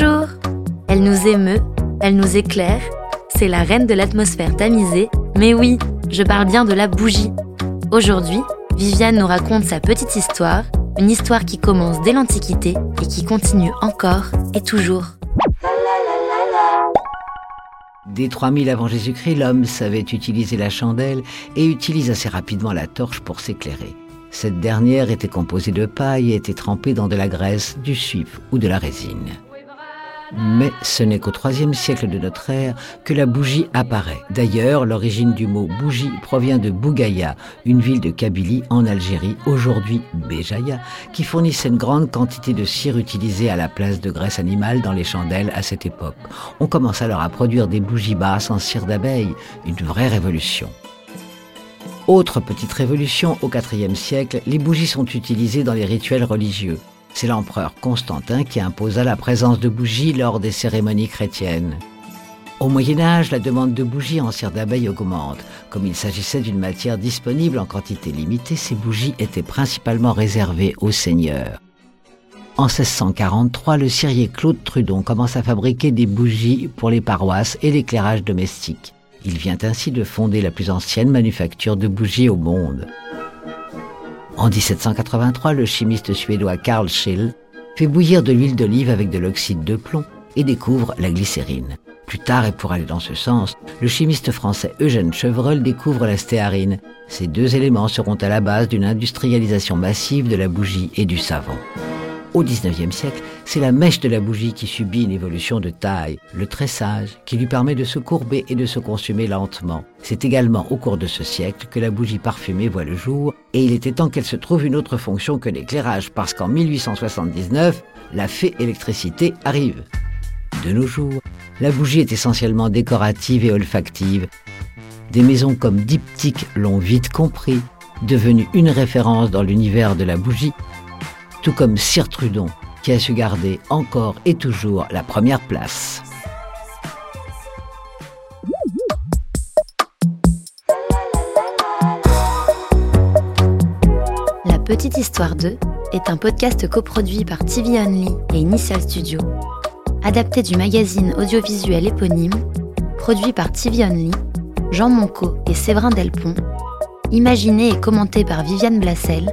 Bonjour Elle nous émeut, elle nous éclaire, c'est la reine de l'atmosphère tamisée, mais oui, je parle bien de la bougie. Aujourd'hui, Viviane nous raconte sa petite histoire, une histoire qui commence dès l'Antiquité et qui continue encore et toujours. Dès 3000 avant Jésus-Christ, l'homme savait utiliser la chandelle et utilise assez rapidement la torche pour s'éclairer. Cette dernière était composée de paille et était trempée dans de la graisse, du suif ou de la résine. Mais ce n'est qu'au IIIe siècle de notre ère que la bougie apparaît. D'ailleurs, l'origine du mot bougie provient de Bougaya, une ville de Kabylie en Algérie, aujourd'hui Béjaïa, qui fournissait une grande quantité de cire utilisée à la place de graisse animale dans les chandelles à cette époque. On commence alors à produire des bougies basses en cire d'abeille, une vraie révolution. Autre petite révolution, au IVe siècle, les bougies sont utilisées dans les rituels religieux. C'est l'empereur Constantin qui imposa la présence de bougies lors des cérémonies chrétiennes. Au Moyen Âge, la demande de bougies en cire d'abeille augmente. Comme il s'agissait d'une matière disponible en quantité limitée, ces bougies étaient principalement réservées aux seigneurs. En 1643, le cirier Claude Trudon commence à fabriquer des bougies pour les paroisses et l'éclairage domestique. Il vient ainsi de fonder la plus ancienne manufacture de bougies au monde. En 1783, le chimiste suédois Carl Schill fait bouillir de l'huile d'olive avec de l'oxyde de plomb et découvre la glycérine. Plus tard, et pour aller dans ce sens, le chimiste français Eugène Chevreul découvre la stéarine. Ces deux éléments seront à la base d'une industrialisation massive de la bougie et du savon. Au XIXe siècle, c'est la mèche de la bougie qui subit une évolution de taille, le tressage, qui lui permet de se courber et de se consumer lentement. C'est également au cours de ce siècle que la bougie parfumée voit le jour, et il était temps qu'elle se trouve une autre fonction que l'éclairage, parce qu'en 1879, la fée électricité arrive. De nos jours, la bougie est essentiellement décorative et olfactive. Des maisons comme Diptyque l'ont vite compris, devenue une référence dans l'univers de la bougie tout comme Sir Trudon, qui a su garder encore et toujours la première place. La Petite Histoire 2 est un podcast coproduit par TV Only et Initial Studio, adapté du magazine audiovisuel éponyme, produit par TV Only, Jean Monco et Séverin Delpont, imaginé et commenté par Viviane Blassel